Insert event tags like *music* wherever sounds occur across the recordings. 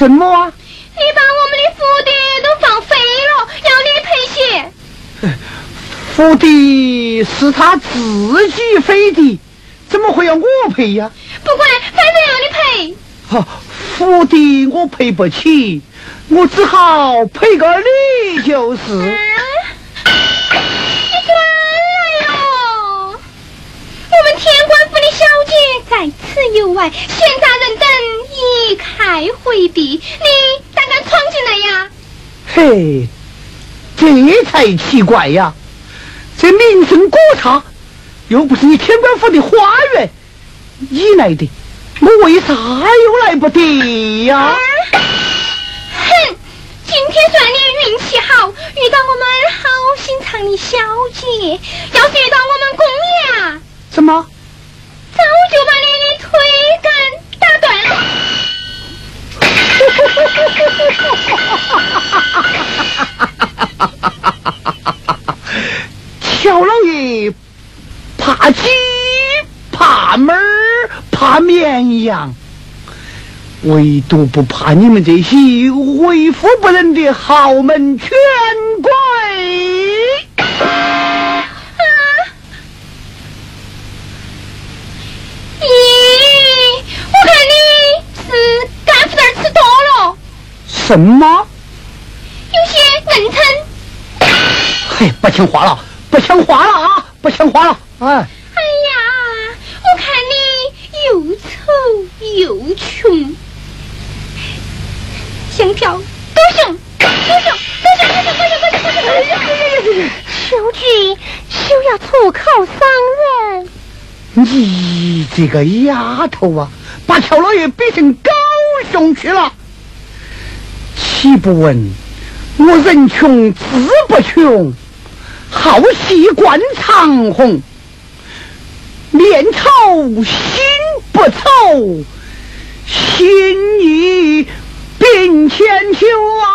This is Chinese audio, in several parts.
什么啊？你把我们的府邸都放飞了，要你赔钱。府邸是他自己飞的，怎么会要我赔呀？不管，反正要你赔。哈，府邸我赔不起，我只好赔个你就是。你算了哟，我们天官府的小姐在此有外，闲杂人等。一开回避，你胆敢闯进来呀？嘿，这才奇怪呀！这名声过差，又不是你天官府的花园，你来的，我为啥又来不得呀？哼，今天算你运气好，遇到我们好心肠的小姐，要得到我们公爷啊，怎么？早就把你的腿根打断了。乔老爷，怕鸡怕猫儿。怕绵羊，唯独不怕你们这些为富不仁的豪门权贵。啊！咦，我看你是干腐蛋吃多了，什么？有些硬撑。嘿，不听话了，不听话了啊！不听话了，哎。哎呀，我看又丑又穷，相票高雄，高雄，高雄，高雄，高雄，高雄，高雄，高雄。秋菊休要出口伤人。你这个丫头啊，把乔老爷逼成高雄去了，岂不闻我人穷志不穷，好戏惯长虹，面愁心不愁，心意并千秋啊！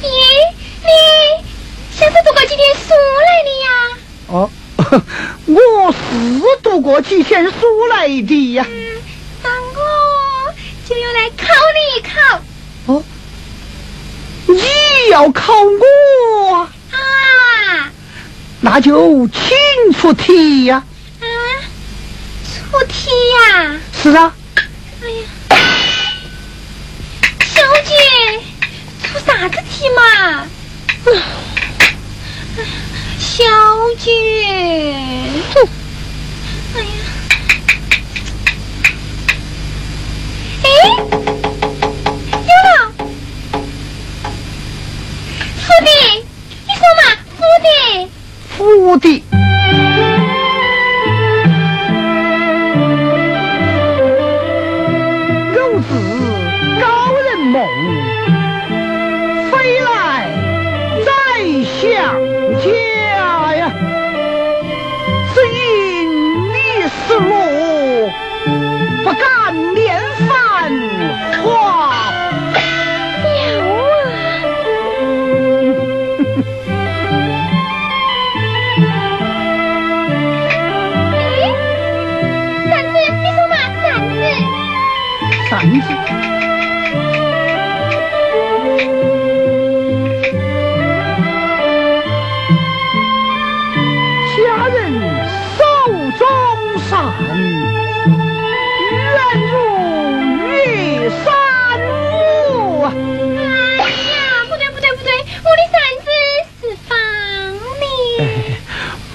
咦，你像是读过几天书来的呀？哦，我是读过几天书来的呀。嗯，那我就要来考你一考哦，你要考我？啊？啊那就请出题呀、啊！出题呀、是啊，哎呀，小姐，出啥子题嘛？嗯。小姐，福的。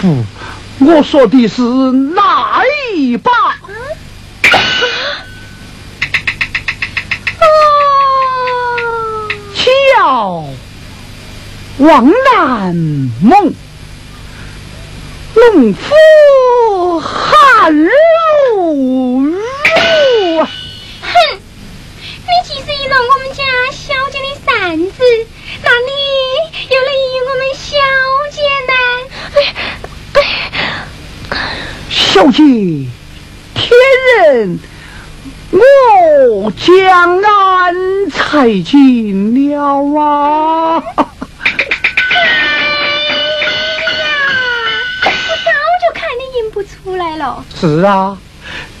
不，我说的是哪一把。哦，巧望南梦，农夫汗如雨啊！哼，你既是一了我们家小姐的扇子，那你又能赢我们小姐呢？哎哎，小姐，天人，我江安才尽了啊！我早就看你赢不出来了。是啊，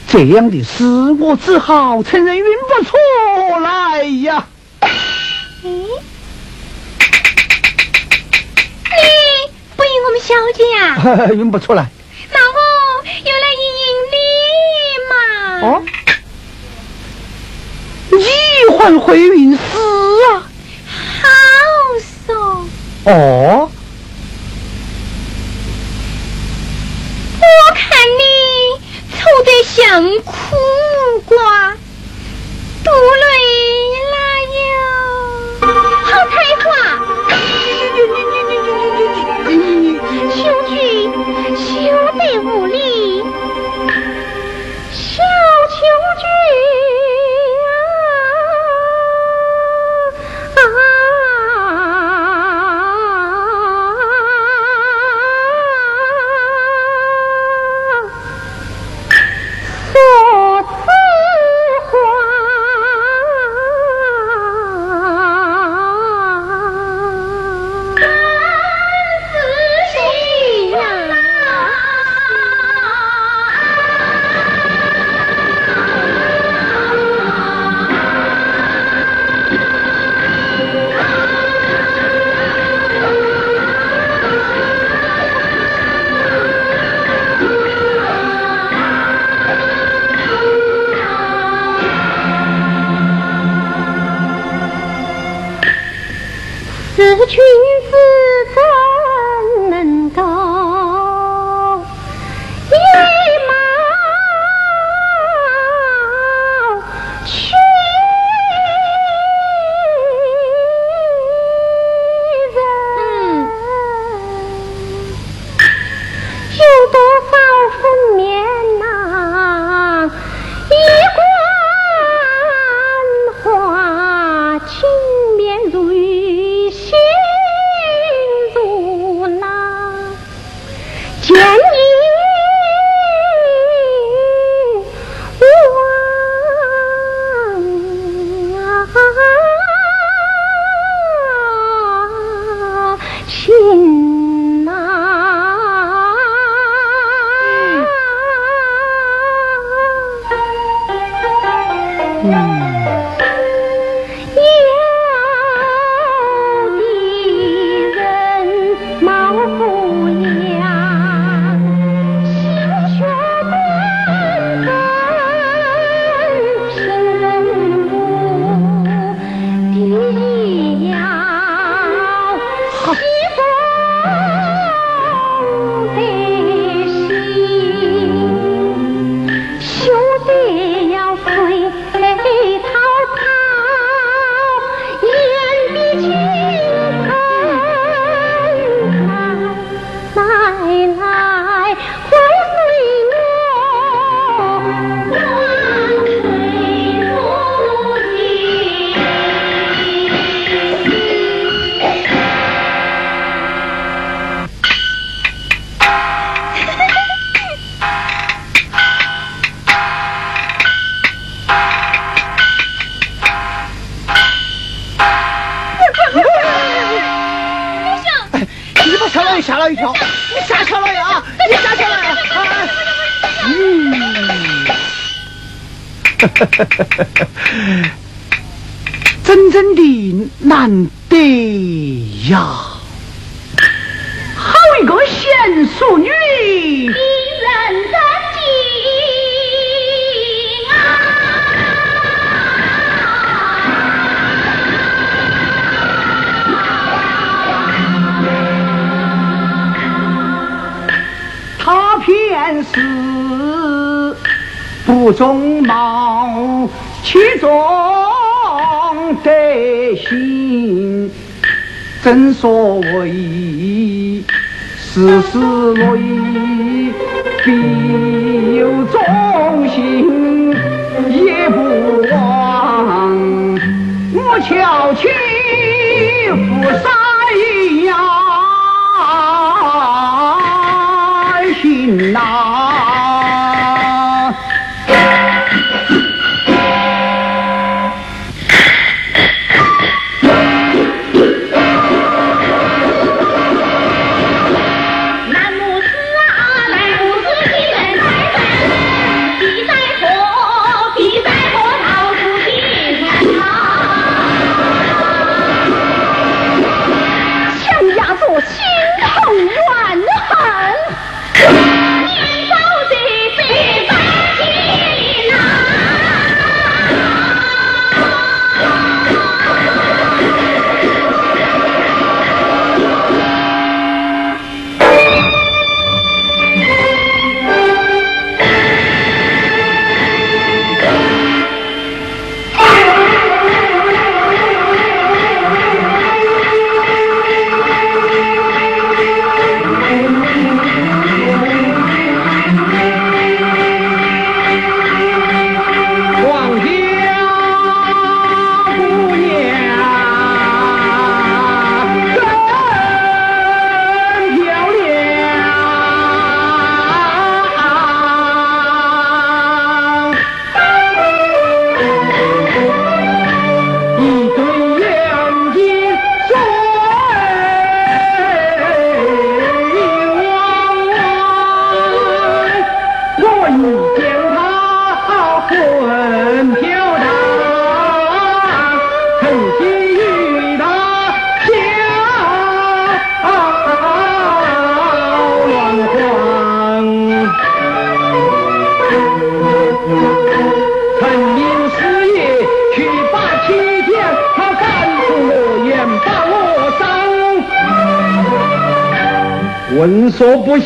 这样的事我只好承认运不出来呀。嗯，你不赢我们小姐呀、*laughs* 运不出来。又来赢赢你嘛。哦，一会儿会运死啊！好说，哦，我看你丑得像苦瓜，肚里哪有好才华？秋菊休得无 *laughs* 真正的难得呀！好一个贤淑女，一人的他偏是不中貌。其中德行，正所谓事事如意必有忠心，也不枉我巧妻负三呀心呐。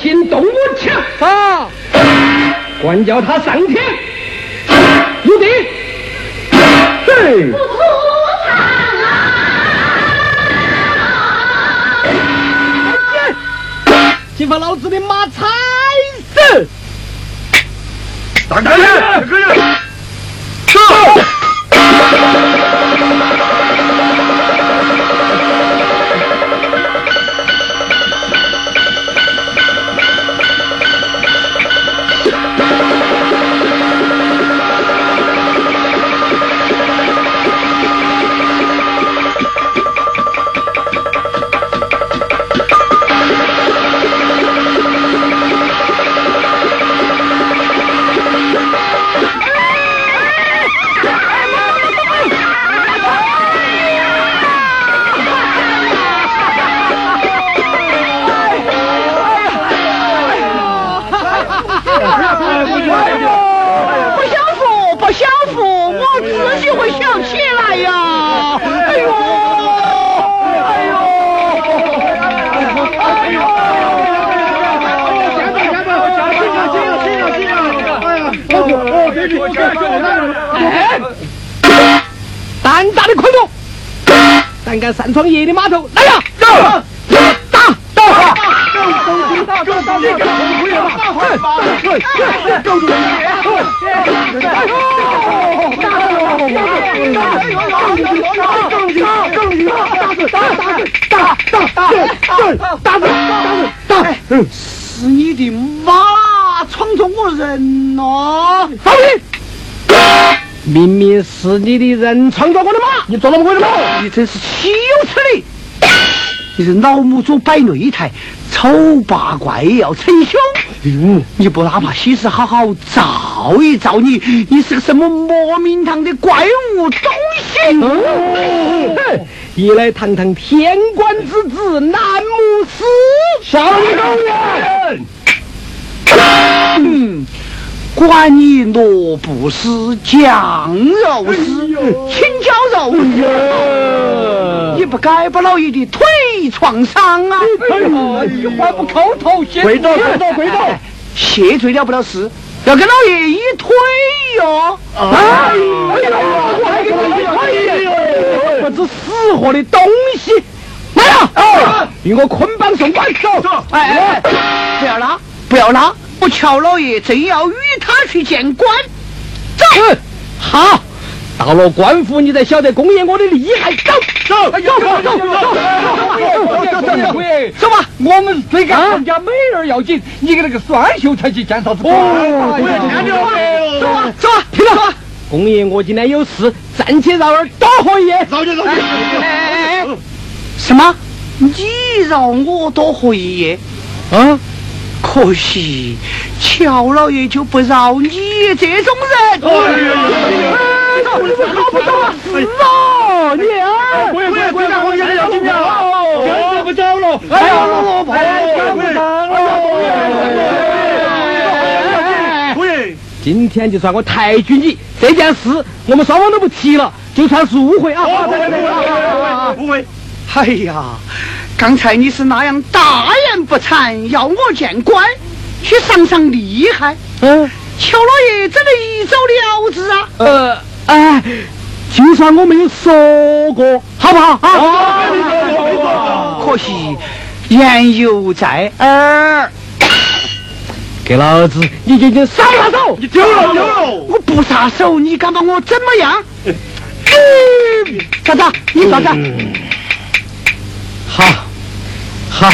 说不行，动我枪啊！管教他上天入地。嘿。请把老子的马踩死！大哥人，大敢擅闯爷的码头，来呀！走，打，打，打，打，打，打，打，是你的马闯着我人呐！放屁！明明是你的人闯着我的马，你做那么鬼的嘛？你真是岂有此理！你是老母猪摆擂台，丑八怪也要逞凶。你不哪怕西施好好照一照你，你是个什么莫名堂的怪物东西？一来堂堂天官之子，南牧师，少狗人。管你萝卜丝、酱肉丝、青椒肉丝，你不该把老爷的腿撞伤啊！哎呀，你话不叩头谢，跪倒，跪倒，跪倒！谢罪了不了事，要跟老爷一腿哟！哎呀，我还给你一腿哟！不知死活的东西！来呀！与我捆绑送官，走！哎哎，不要拉，不要拉！我乔老爷正要与他去见官，走。好，到了官府，你才晓得公爷我的厉害。走走走走走走走走走走吧，我们追赶人家美人要紧，你给那个酸秀才去见啥子官？走啊走啊，听了。公爷我今天有事，暂且让儿多活一夜。早点早点。什么？你让我多活一夜？啊？可惜，乔老爷就不饶你这种人。走，你们好不走啊？死啊！你啊！不要不要不要！我要金票，跟不走了。哎呀，老婆，跟不上了。今天就算我抬举你这件事，我们双方都不提了，就算是误会啊！误会。哎呀！刚才你是那样大言不惭，要我见官去赏赏厉害。嗯，乔老爷怎能一走了之啊？呃，哎，就算我没有说过，好不好？啊，可惜言犹在耳。给老子，你就就撒撒手，你丢了丢了！我不撒手，你敢把我怎么样？*laughs* 咋子？你咋子？好，好，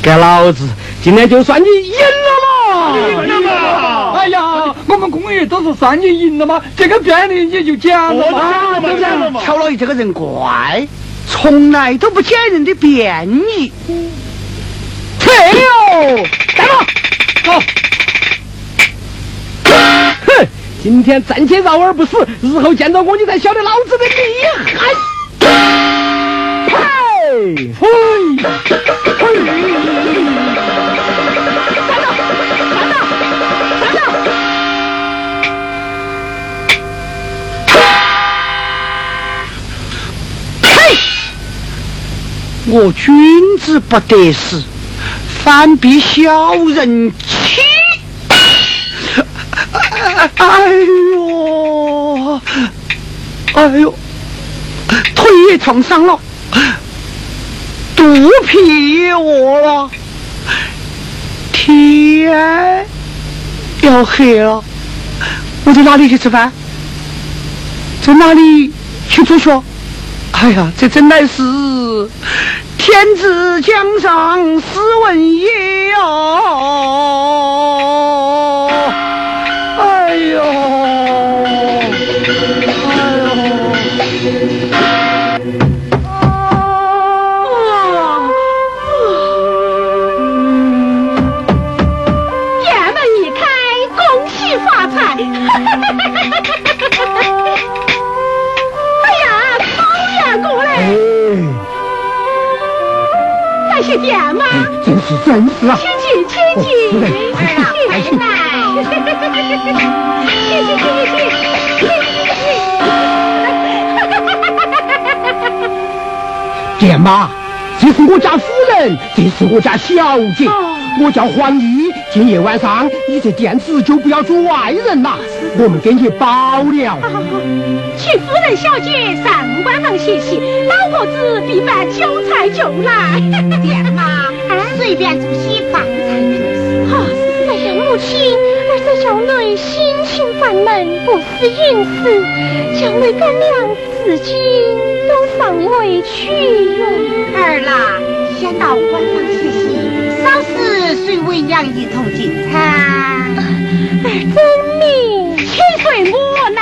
给老子！今天就算你赢了嘛！赢了嘛！哎呀，我们公爷都是算你赢了嘛，这个便宜你就讲了嘛，对不对？乔老爷这个人怪，从来都不捡人的便宜。退哟，站住！好。哼，今天暂且饶而不死，日后见到我，你才晓得老子的厉害。*laughs* 嘿，我君子不得死，反比小人欺。哎呦，哎呦，腿也烫伤了，肚皮也饿了，天要黑了，我在哪里去吃饭？在哪里去做学？哎呀，这真乃是天子江上斯文也哦！真是啊！请进，请进，二老快来！谢谢谢谢谢谢！店妈，这是我家夫人，这是我家小姐，我叫黄玉。今夜晚上你这店子就不要做外人了，我们给你包了。请夫人小姐上官房歇息，老婆子必办酒菜就来。*laughs* 店妈，随便做些饭菜就是。好，在想母亲，儿子小妹心情烦闷，不思饮食，小妹干娘至今都尚未取用。儿啦，先到官房歇息，稍时随为娘一同进餐。儿遵命，请随我来。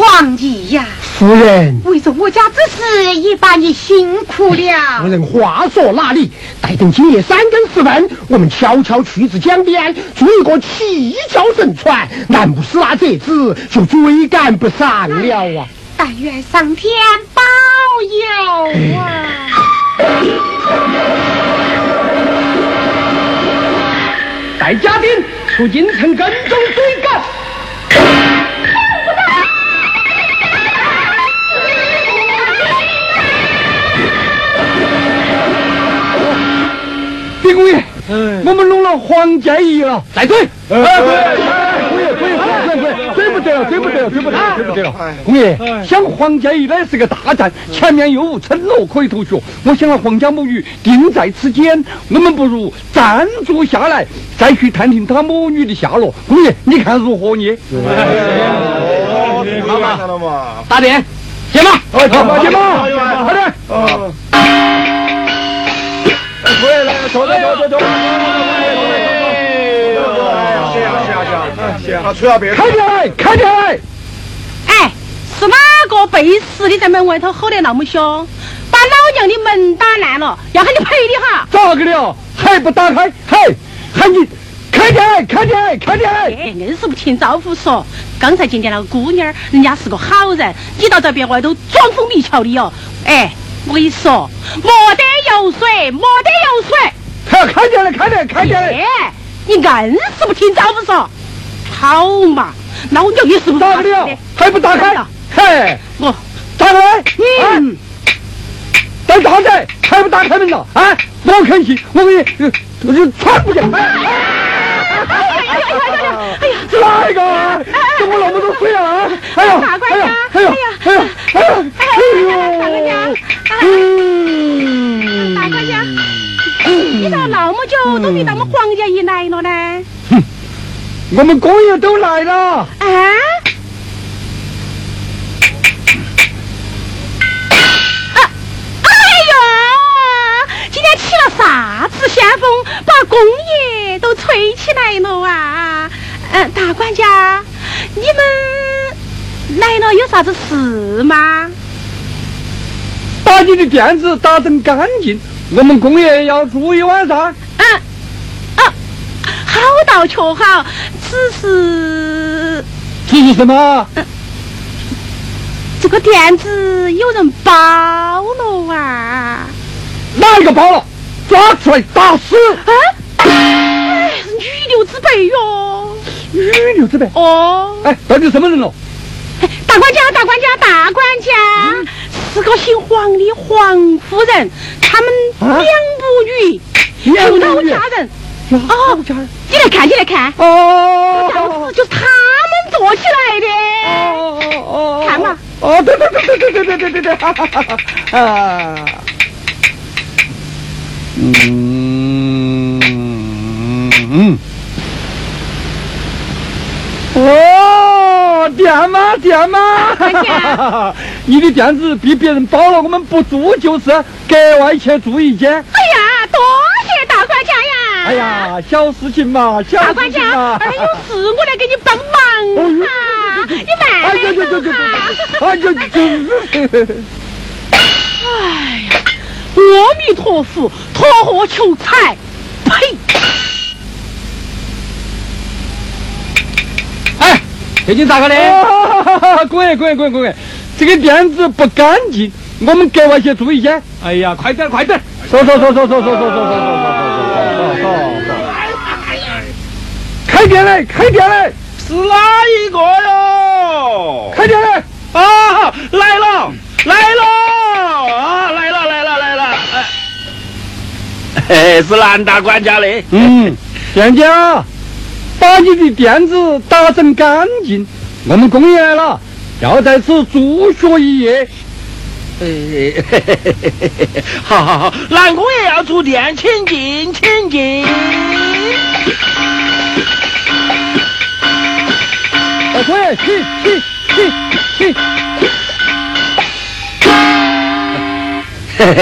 皇帝呀，夫人，为着我家之事，也把你辛苦了。夫人，话说哪里？待等今夜三更时分，我们悄悄去至江边，做一个七窍神船，难不死那贼子就追赶不上了啊！但愿上天保佑啊！带家丁出京城跟踪追赶。李公爷，我们弄了黄建义了，再追！哎，可以，可以，可以，可以，追不得了，追不得了，追不得了，追不得了！公爷，想黄建义那是个大战，前面又无村落可以投学，我想了皇家母女定在此间，我们不如暂住下来，再去探听他母女的下落。公爷，你看如何呢？好嘛，大点，接马，接马，快点！回来，走走走走走！是啊是啊是啊，行，好，出要别开来，开来！哎，是哪个背时的在门外头吼得那么凶，把老娘的门打烂了，要喊你赔的哈？咋个的？还不打开？嘿，喊你开开开开开开！硬是不听招呼说。刚才见见那个姑娘，人家是个好人，你到这别外头装疯迷窍的哟！哎。我跟你说，没得油水，没得油水，他要开店来，开店，开店来！你硬是不听招呼说，好嘛，那我叫你是不是？打开了，还不打开？嘿，我打开！嗯，等啥子还不打开门了？啊，我肯信，我给你，我就穿不进。哎呀哎呀哎呀！哎呀，是哪一个？怎么那么多水啊？哎呀，大官家！哎呀，哎呀，哎呀，哎呦！大官家！嗯，大官家，你咋那么久都没到我们黄家一来了呢？哼，我们工友都来了。啊？哎呦，今天起了啥子旋风，把工业都吹起来了啊？嗯，大管家，你们来了有啥子事吗？把你的店子打整干净，我们工业要住一晚上。嗯，啊，好到却好，只是，只是什么？嗯，这个店子有人包了啊！哪一个包了？抓出来打死！啊，哎女流之辈哟。女流之辈？哦。哎，到底什么人了？大管家，大管家，大管家，是个姓黄的黄夫人，他们两母女，后头家人。哦，你来看，你来看。哦，这样子就是他们做起来的。哦哦哦，看嘛。哦，对对对对对对对对对对，哈哈哈哈啊。嗯嗯。哦，店吗？店吗？*laughs* 你的店子被别人包了，我们不租就是，格外去住一间。哎呀，多谢大管家呀！哎呀，小事情嘛，小事情嘛。大管家，有事我来给你帮忙啊！你慢点。哎呀，就就就，哎呀，就。哎呀，阿弥陀佛，托货求财，呸！哎，最近咋个的？滚爷，滚爷，滚滚爷！这个店子不干净，我们格外去注意一下。哎呀，快点，快点！说说说说说说说说说说说说说。开店嘞，开店嘞！是哪一个哟？开店嘞！啊，来了，来了，啊，来了，来了，来了！哎，*laughs* 是蓝大管家的。嗯，*laughs* 店家，把你的店子打整干净，我们公爷来了，要在此住宿一夜。*laughs* 哎，好好好，南公爷要住店，请进，请进。大公爷，去去去去。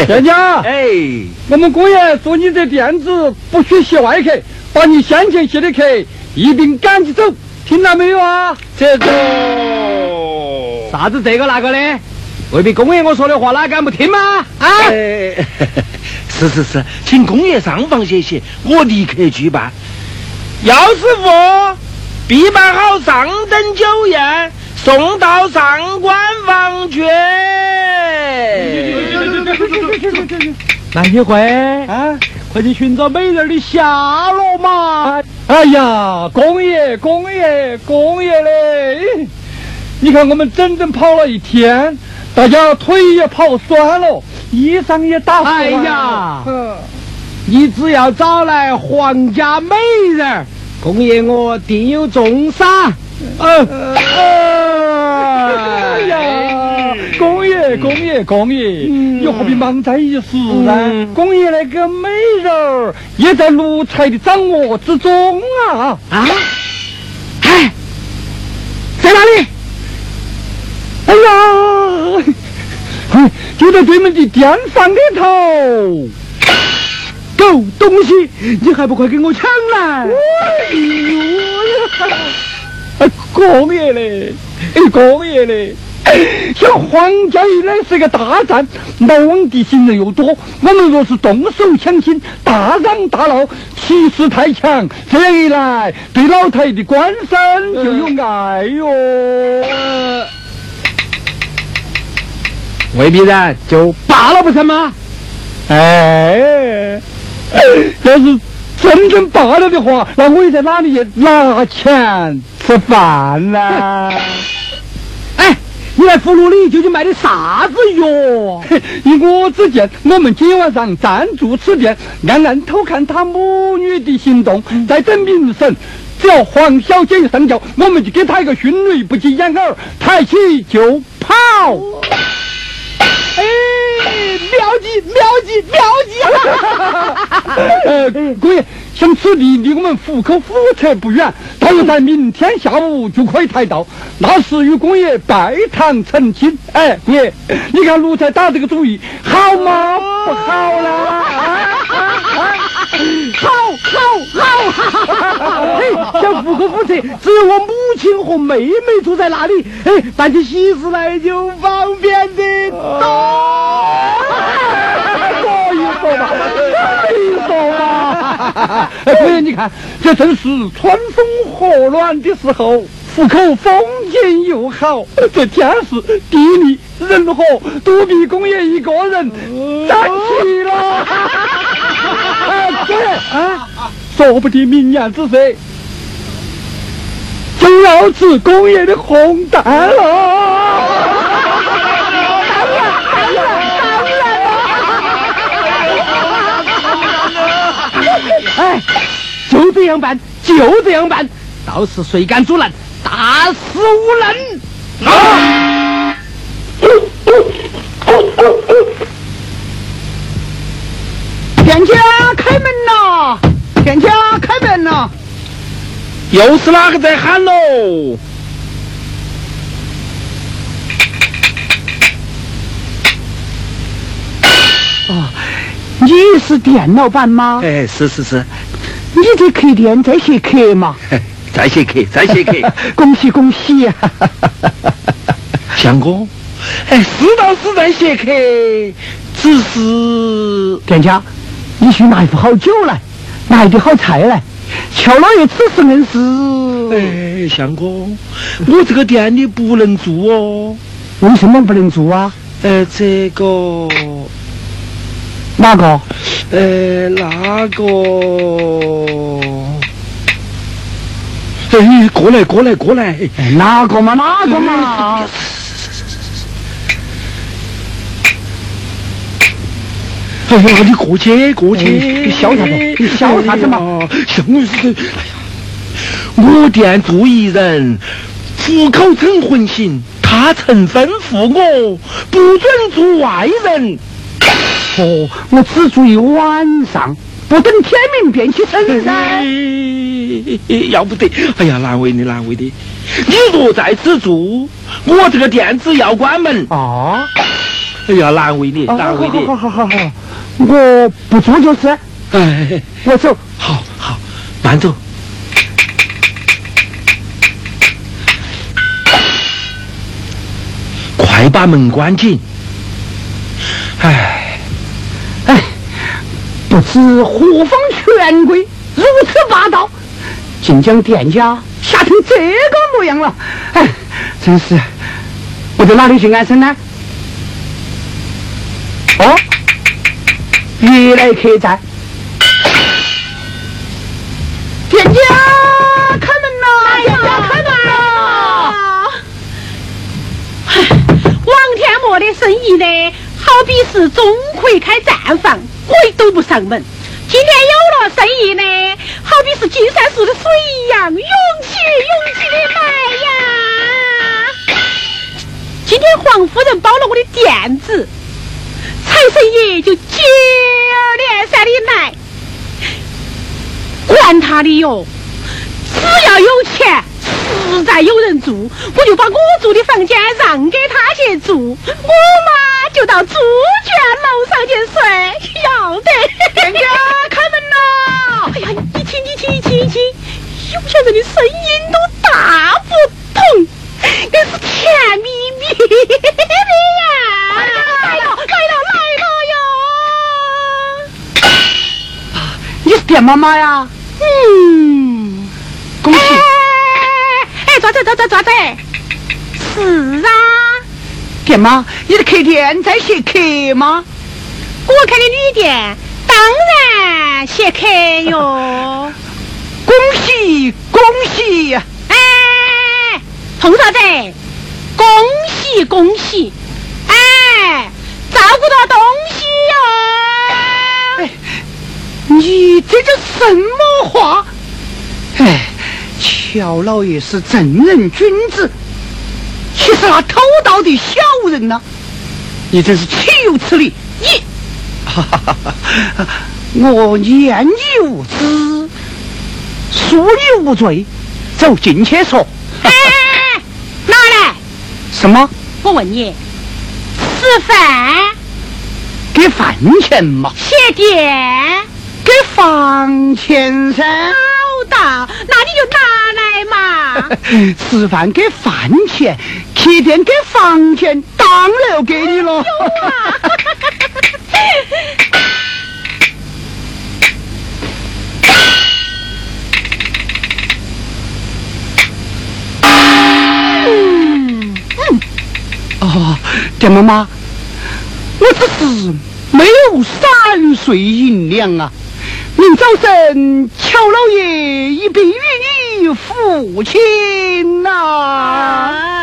店家，哎，我们公爷说你这店子不许吸外客，把你先前吸的客一并赶起走，听到没有啊？这个啥子这个那个的？未必公爷我说的话哪敢不听吗？啊！*laughs* 是是是，请公爷上房歇息，我立刻去办。姚师傅，必办好上等酒宴，送到上官房去。那你会啊，快去寻找美人的下落嘛！哎呀，公爷，公爷，公爷嘞！你看我们整整跑了一天，大家腿也跑酸了，衣裳也打湿了。哎呀，你只要找来皇家美人，公爷我定有重赏。嗯。哎呀，公爷，公爷，公爷，你何必忙在一时呢？公爷那个美人儿也在奴才的掌握之中啊！啊？哎，在哪里？哎呀，就在对门的店房里头。狗东西，你还不快给我抢来！哎呦呀！哎，公爷嘞，哎，公爷嘞，*laughs* 像皇家一来是个大战，来往的行人又多，我们若是动手抢亲，大嚷大闹，气势太强，这样一来，对老太的官身就有碍哟。未必然，就罢了不成吗？哎，要是真正罢了的话，那我又在哪里拿钱吃饭呢？哎，你来葫芦里究竟卖的啥子药？依我之见，我们今晚上暂住此店，暗暗偷看他母女的行动，再等明晨。只要黄小姐一上轿，我们就给她一个迅雷不及掩耳，抬起就跑。哎，妙计妙计妙计！*laughs* 呃，姑爷，像此地离我们壶口府侧不远，大约在明天下午就可以抬到。那时与公爷拜堂成亲。哎，姑爷，你看奴才打这个主意好吗？不好啦！好，好，好！嘿，像壶口府侧，只有我母亲和妹妹住在那里。哎，办起喜事来就方便的多。可以说嘛，可以说嘛。*laughs* 哎，姑爷，你看，这正是春风和暖的时候，户口风景又好，这天时地利人和，独臂工业一个人占齐了。*laughs* 哎，姑爷啊，说不定明年子岁，就要吃工业的红蛋了。就这样办，就这样办。到时谁敢阻拦，打死无能。啊！店家开门呐！店家开门呐！又是哪个在喊喽？哦，你是店老板吗？哎，是是是。你这客店在写客吗？*laughs* 在写客，在写客。*laughs* 恭喜恭喜呀！*laughs* 相公，哎，是倒是在写客，只是店家，你去拿一副好酒来，拿一点好菜来。乔老爷此事硬是……哎，相公，我这个店里不能住哦。为什么不能住啊？呃，这个。哪个？呃，那个。哎，过来，过来，过来！哪个嘛？哪个嘛？哎呀，你过去，过去！你笑啥子？你笑啥子嘛？笑我是……哎呀，我店住一人，虎口成魂行，他曾吩咐我不准住外人。哦，我只住一晚上，不等天明便起身噻。要不得，哎呀，难为你，难为你。你若在此住，我这个店子要关门。啊！哎呀，难为你，难为你。好好好好好，我不住就是。哎，我走。好好，慢走。快把门关紧。哎。不知何方权贵如此霸道，竟将店家吓成这个模样了！哎，真是，我在哪里去安身呢？哦，原来客栈，店家开门呐！店家开门呐！王天墨的生意呢，好比是钟馗开战房。鬼都不上门。今天有了生意呢，好比是金山树的水一样，涌起涌起的来呀！今天黄夫人包了我的店子，财神爷就接二连三的来，管他的哟！只要有钱，实在有人住，我就把我住的房间让给他去住，我嘛就到猪圈楼上去睡。要得，店家开门呐！哎呀，你听，你听，你听，你听，有钱人的声音都大不同，那是甜蜜蜜的呀！来了，来了，来了哟！啊，你是店妈妈呀？嗯，恭喜！哎，抓子，抓子，抓子！是啊，店妈，你的客店在写客吗？我开的旅店当然谢客哟，恭 *laughs* 喜恭喜！哎，通啥子？恭喜恭喜！哎，照顾到东西哟！哎，你这叫什么话？哎，乔老爷是正人君子，岂是那偷盗的小人呢？你真是岂有此理！你。哈哈哈！我言你无知，恕你无罪，走进去说。哎，拿来！什么？我问你，吃饭给饭钱嘛？鞋店给房钱噻。好的，那你就拿来嘛。*laughs* 吃饭给饭钱，客店给房钱，当然要给你了。*laughs* 哦，店妈妈，我只是没有三岁银两啊！明早晨乔老爷一并与你父亲呐！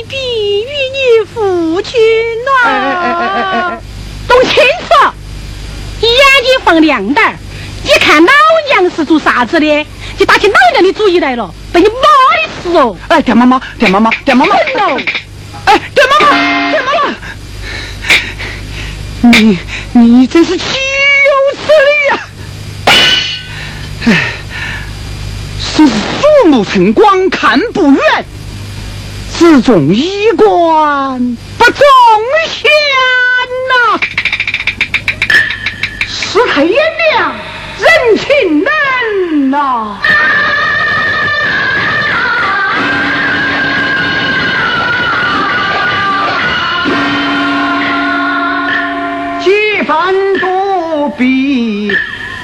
老爷一笔与你父亲呐。哎哎哎哎哎哎！懂清楚，眼睛放亮点儿。你看老娘是做啥子的？你打起老娘的主意来了，被你妈的事哦！哎，田妈妈，田妈妈，田妈妈，哎，田妈妈，田妈妈，你你真是岂有此理呀！哎，是鼠目寸光看不远，只重衣冠不重贤呐，世态炎凉。人情冷呐，几番躲避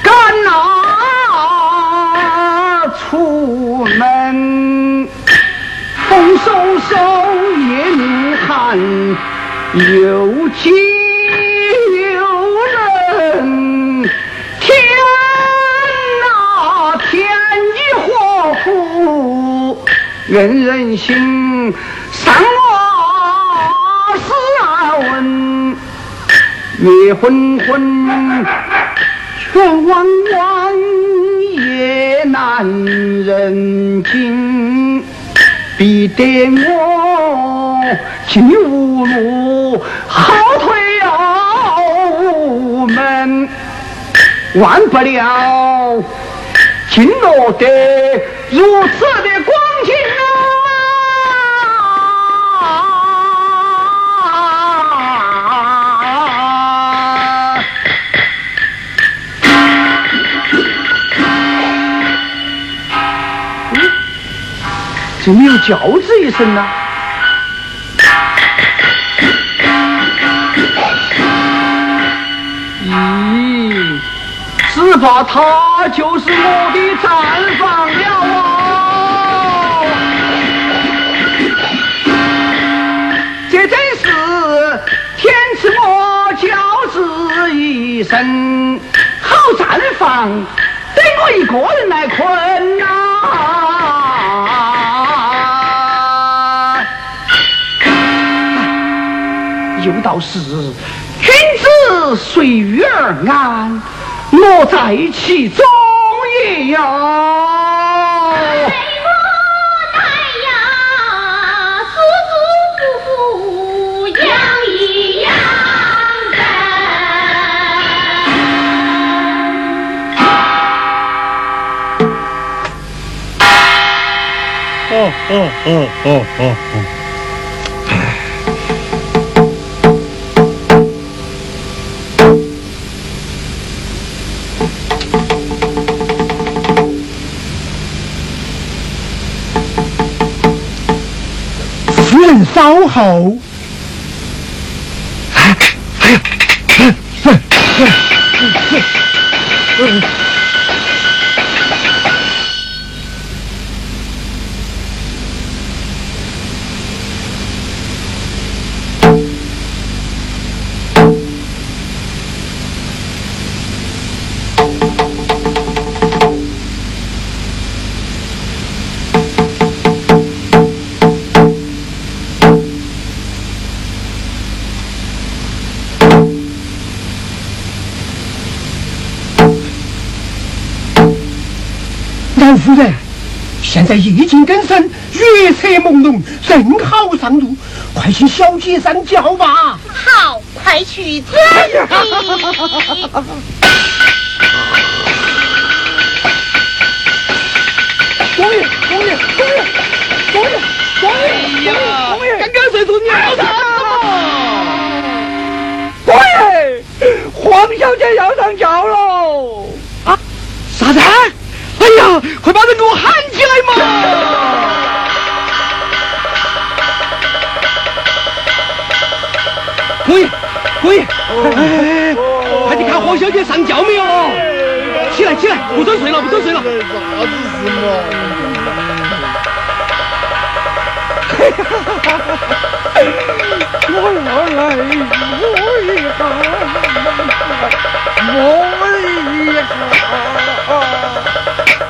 赶啊有情有人，天啊，天意何如？人人心，生啊死啊问，夜昏昏，月弯弯，夜难人静。逼得我进无路，后退又无门，忘不了竟落得如此的光。怎么有叫子一声呢？咦，只怕他就是我的战房了啊！这真是天赐我教子一生，好战房，得我一个人来困呐！有道是，君子随遇而安，莫在其中也呀。我乃呀，舒舒服服养一养哦哦哦哦哦哦。稍后，夫人，现在夜静更深，月色朦胧，正好上路，快请小姐上轿吧。好，快去走。公爷，公爷，公爷，公爷，公爷，公爷，刚刚睡出尿了。公爷，黄小姐要上轿喽。啊？啥子？快把人给我喊起来嘛！可以，可以，哎，快去看黄小姐上轿没有？起来，起来，不准睡了，不准睡了。啥子事嘛？我来摸一下，摸一下。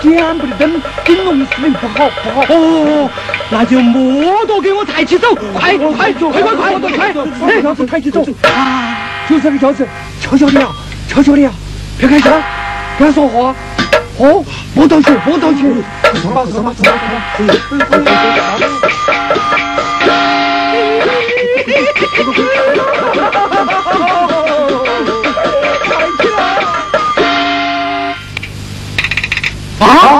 点不得灯，顶龙司令不好不好。哦，那就莫多给我抬起走，快快快快快快！快，轿子抬起走。啊，就这个轿子，悄悄的啊，悄悄的啊，别开枪，别说话。哦，莫动去，莫动去。走吧走吧走吧走吧。啊！